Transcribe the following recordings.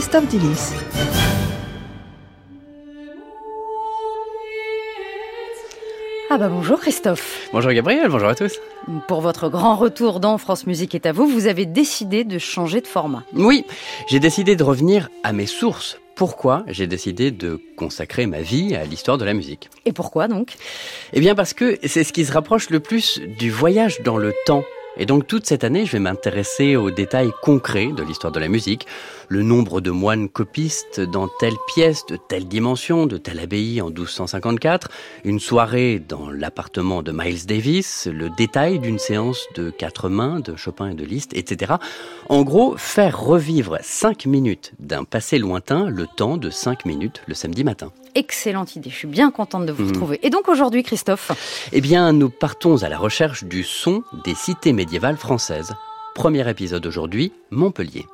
Christophe Dillis. Ah bah bonjour Christophe. Bonjour Gabriel, bonjour à tous. Pour votre grand retour dans France Musique est à vous, vous avez décidé de changer de format. Oui, j'ai décidé de revenir à mes sources. Pourquoi j'ai décidé de consacrer ma vie à l'histoire de la musique? Et pourquoi donc? Eh bien parce que c'est ce qui se rapproche le plus du voyage dans le temps et donc toute cette année, je vais m'intéresser aux détails concrets de l'histoire de la musique, le nombre de moines copistes dans telle pièce, de telle dimension, de telle abbaye en 1254, une soirée dans l'appartement de Miles Davis, le détail d'une séance de quatre mains de Chopin et de Liszt, etc. En gros, faire revivre cinq minutes d'un passé lointain le temps de cinq minutes le samedi matin. Excellente idée, je suis bien contente de vous mhm. retrouver. Et donc aujourd'hui, Christophe? Eh bien, nous partons à la recherche du son des cités médiévales françaises. Premier épisode aujourd'hui, Montpellier.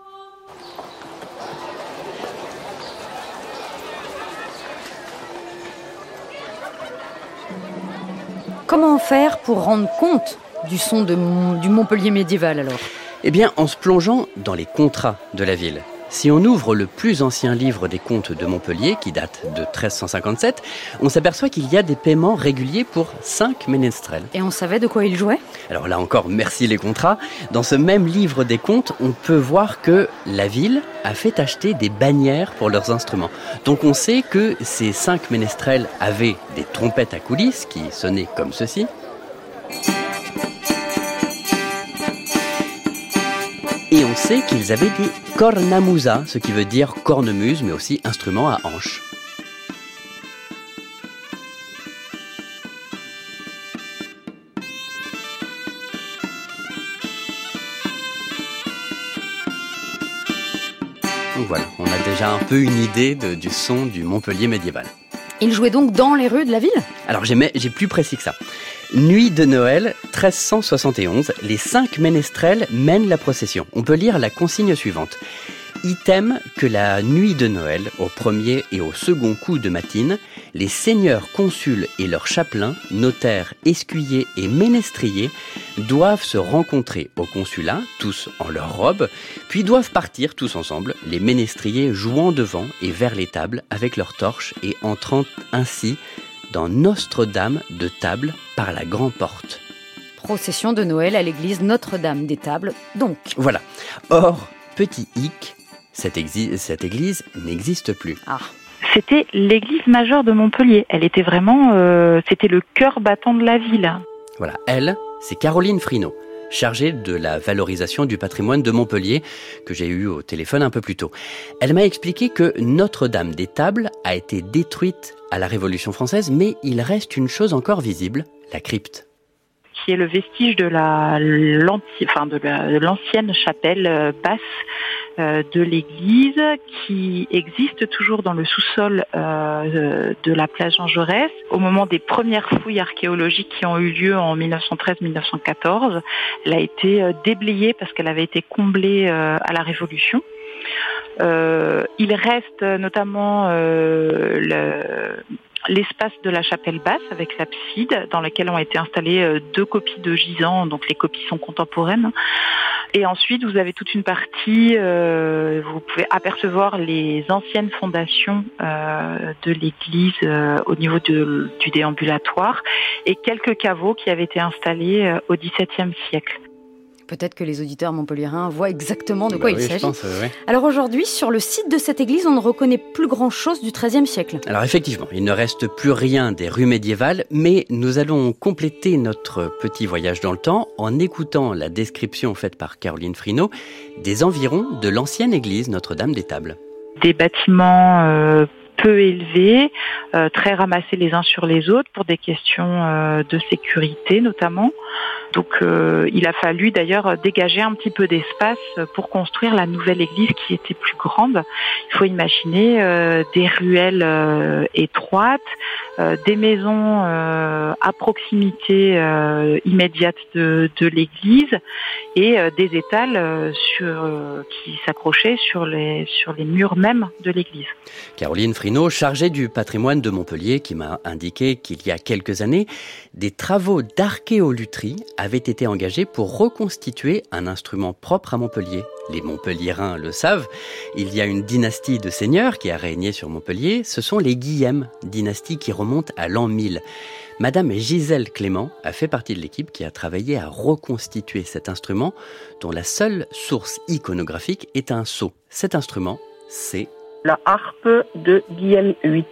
Comment faire pour rendre compte du son de, du Montpellier médiéval alors? Eh bien, en se plongeant dans les contrats de la ville. Si on ouvre le plus ancien livre des comptes de Montpellier, qui date de 1357, on s'aperçoit qu'il y a des paiements réguliers pour cinq ménestrels. Et on savait de quoi ils jouaient Alors là encore, merci les contrats. Dans ce même livre des comptes, on peut voir que la ville a fait acheter des bannières pour leurs instruments. Donc on sait que ces cinq ménestrels avaient des trompettes à coulisses qui sonnaient comme ceci. Et on sait qu'ils avaient des cornamusa, ce qui veut dire cornemuse, mais aussi instrument à hanches. Donc voilà, on a déjà un peu une idée du son du Montpellier médiéval. Il jouait donc dans les rues de la ville? Alors j'ai plus précis que ça. Nuit de Noël, 1371, les cinq ménestrels mènent la procession. On peut lire la consigne suivante. Item que la nuit de Noël, au premier et au second coup de matine, les seigneurs consuls et leurs chapelains, notaires, escuyers et ménestriers doivent se rencontrer au consulat, tous en leur robe, puis doivent partir tous ensemble, les ménestriers jouant devant et vers les tables avec leurs torches et entrant ainsi dans Notre-Dame de Table par la Grande Porte. Procession de Noël à l'église Notre-Dame des Tables, donc. Voilà. Or, petit hic, cette, église n'existe plus. Ah. C'était l'église majeure de Montpellier. Elle était vraiment, euh, c'était le cœur battant de la ville. Voilà, elle, c'est Caroline Frino, chargée de la valorisation du patrimoine de Montpellier, que j'ai eu au téléphone un peu plus tôt. Elle m'a expliqué que Notre-Dame des Tables a été détruite à la Révolution française, mais il reste une chose encore visible, la crypte qui est le vestige de la l'ancienne chapelle euh, basse de l'église qui existe toujours dans le sous-sol euh, de la plage Jean Jaurès. Au moment des premières fouilles archéologiques qui ont eu lieu en 1913-1914, elle a été déblayée parce qu'elle avait été comblée à la Révolution. il reste notamment le, l'espace de la chapelle basse avec l'abside dans laquelle ont été installées euh, deux copies de gisants, donc les copies sont contemporaines. Et ensuite, vous avez toute une partie, euh, vous pouvez apercevoir les anciennes fondations euh, de l'église au niveau du déambulatoire et quelques caveaux qui avaient été installés au XVIIe siècle. Peut-être que les auditeurs montpelliérains voient exactement de bah quoi il s'agit. Euh, Alors aujourd'hui, sur le site de cette église, on ne reconnaît plus grand-chose du XIIIe siècle. Alors effectivement, il ne reste plus rien des rues médiévales, mais nous allons compléter notre petit voyage dans le temps en écoutant la description faite par Caroline Frino des environs de l'ancienne église Notre-Dame des Tables. Des bâtiments euh, peu élevés, euh, très ramassés les uns sur les autres pour des questions de sécurité notamment. Donc euh, il a fallu d'ailleurs dégager un petit peu d'espace pour construire la nouvelle église qui était plus grande. Il faut imaginer euh, des ruelles euh, étroites, des maisons à proximité immédiate de, l'église et des étals qui s'accrochaient sur les, murs même de l'église. Caroline Frino, chargée du patrimoine de Montpellier, qui m'a indiqué qu'il y a quelques années, des travaux d'archéolutherie avaient été engagés pour reconstituer un instrument propre à Montpellier. Les Montpelliérains le savent, il y a une dynastie de seigneurs qui a régné sur Montpellier, ce sont les Guillem, dynastie qui remonte à l'an 1000. Madame Gisèle Clément a fait partie de l'équipe qui a travaillé à reconstituer cet instrument dont la seule source iconographique est un sceau. Cet instrument, c'est la harpe de Guillaume VIII.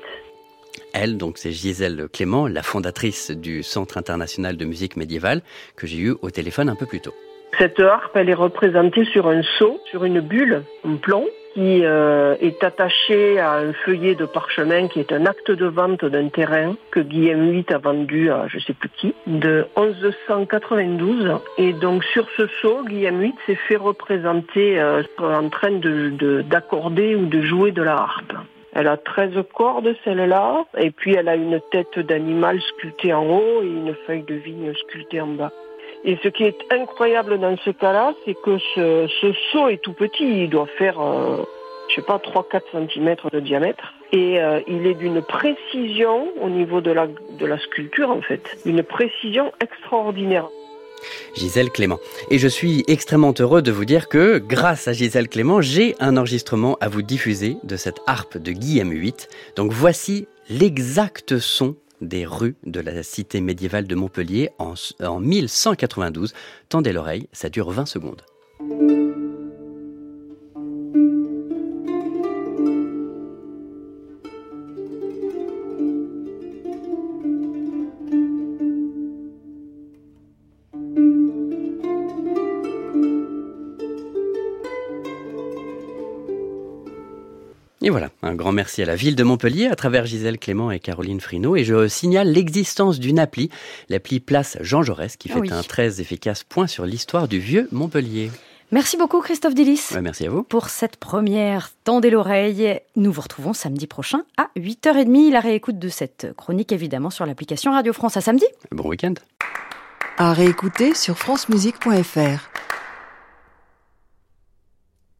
Elle, donc c'est Gisèle Clément, la fondatrice du Centre international de musique médiévale, que j'ai eu au téléphone un peu plus tôt. Cette harpe, elle est représentée sur un seau, sur une bulle, en plomb, qui euh, est attaché à un feuillet de parchemin qui est un acte de vente d'un terrain que Guillaume VIII a vendu à je sais plus qui, de 1192. Et donc sur ce sceau, Guillaume VIII s'est fait représenter euh, en train d'accorder de, ou de jouer de la harpe. Elle a 13 cordes, celle-là, et puis elle a une tête d'animal sculptée en haut et une feuille de vigne sculptée en bas. Et ce qui est incroyable dans ce cas-là, c'est que ce, ce, seau est tout petit, il doit faire, euh, je sais pas, 3-4 cm de diamètre. Et euh, il est d'une précision au niveau de la, de la sculpture, en fait, une précision extraordinaire. Gisèle Clément. Et je suis extrêmement heureux de vous dire que, grâce à Gisèle Clément, j'ai un enregistrement à vous diffuser de cette harpe de Guillaume VIII. Donc voici l'exact son des rues de la cité médiévale de Montpellier en, en 1192. Tendez l'oreille, ça dure 20 secondes. Et voilà, un grand merci à la ville de Montpellier à travers Gisèle Clément et Caroline Frino. Et je signale l'existence d'une appli, l'appli Place Jean Jaurès, qui ah fait un très efficace point sur l'histoire du vieux Montpellier. Merci beaucoup Christophe Delis. merci à vous. Pour cette première Tendez l'oreille. Nous vous retrouvons samedi prochain à 8h30. La réécoute de cette chronique évidemment sur l'application Radio France. À samedi. Bon week-end. À réécouter sur francemusique.fr.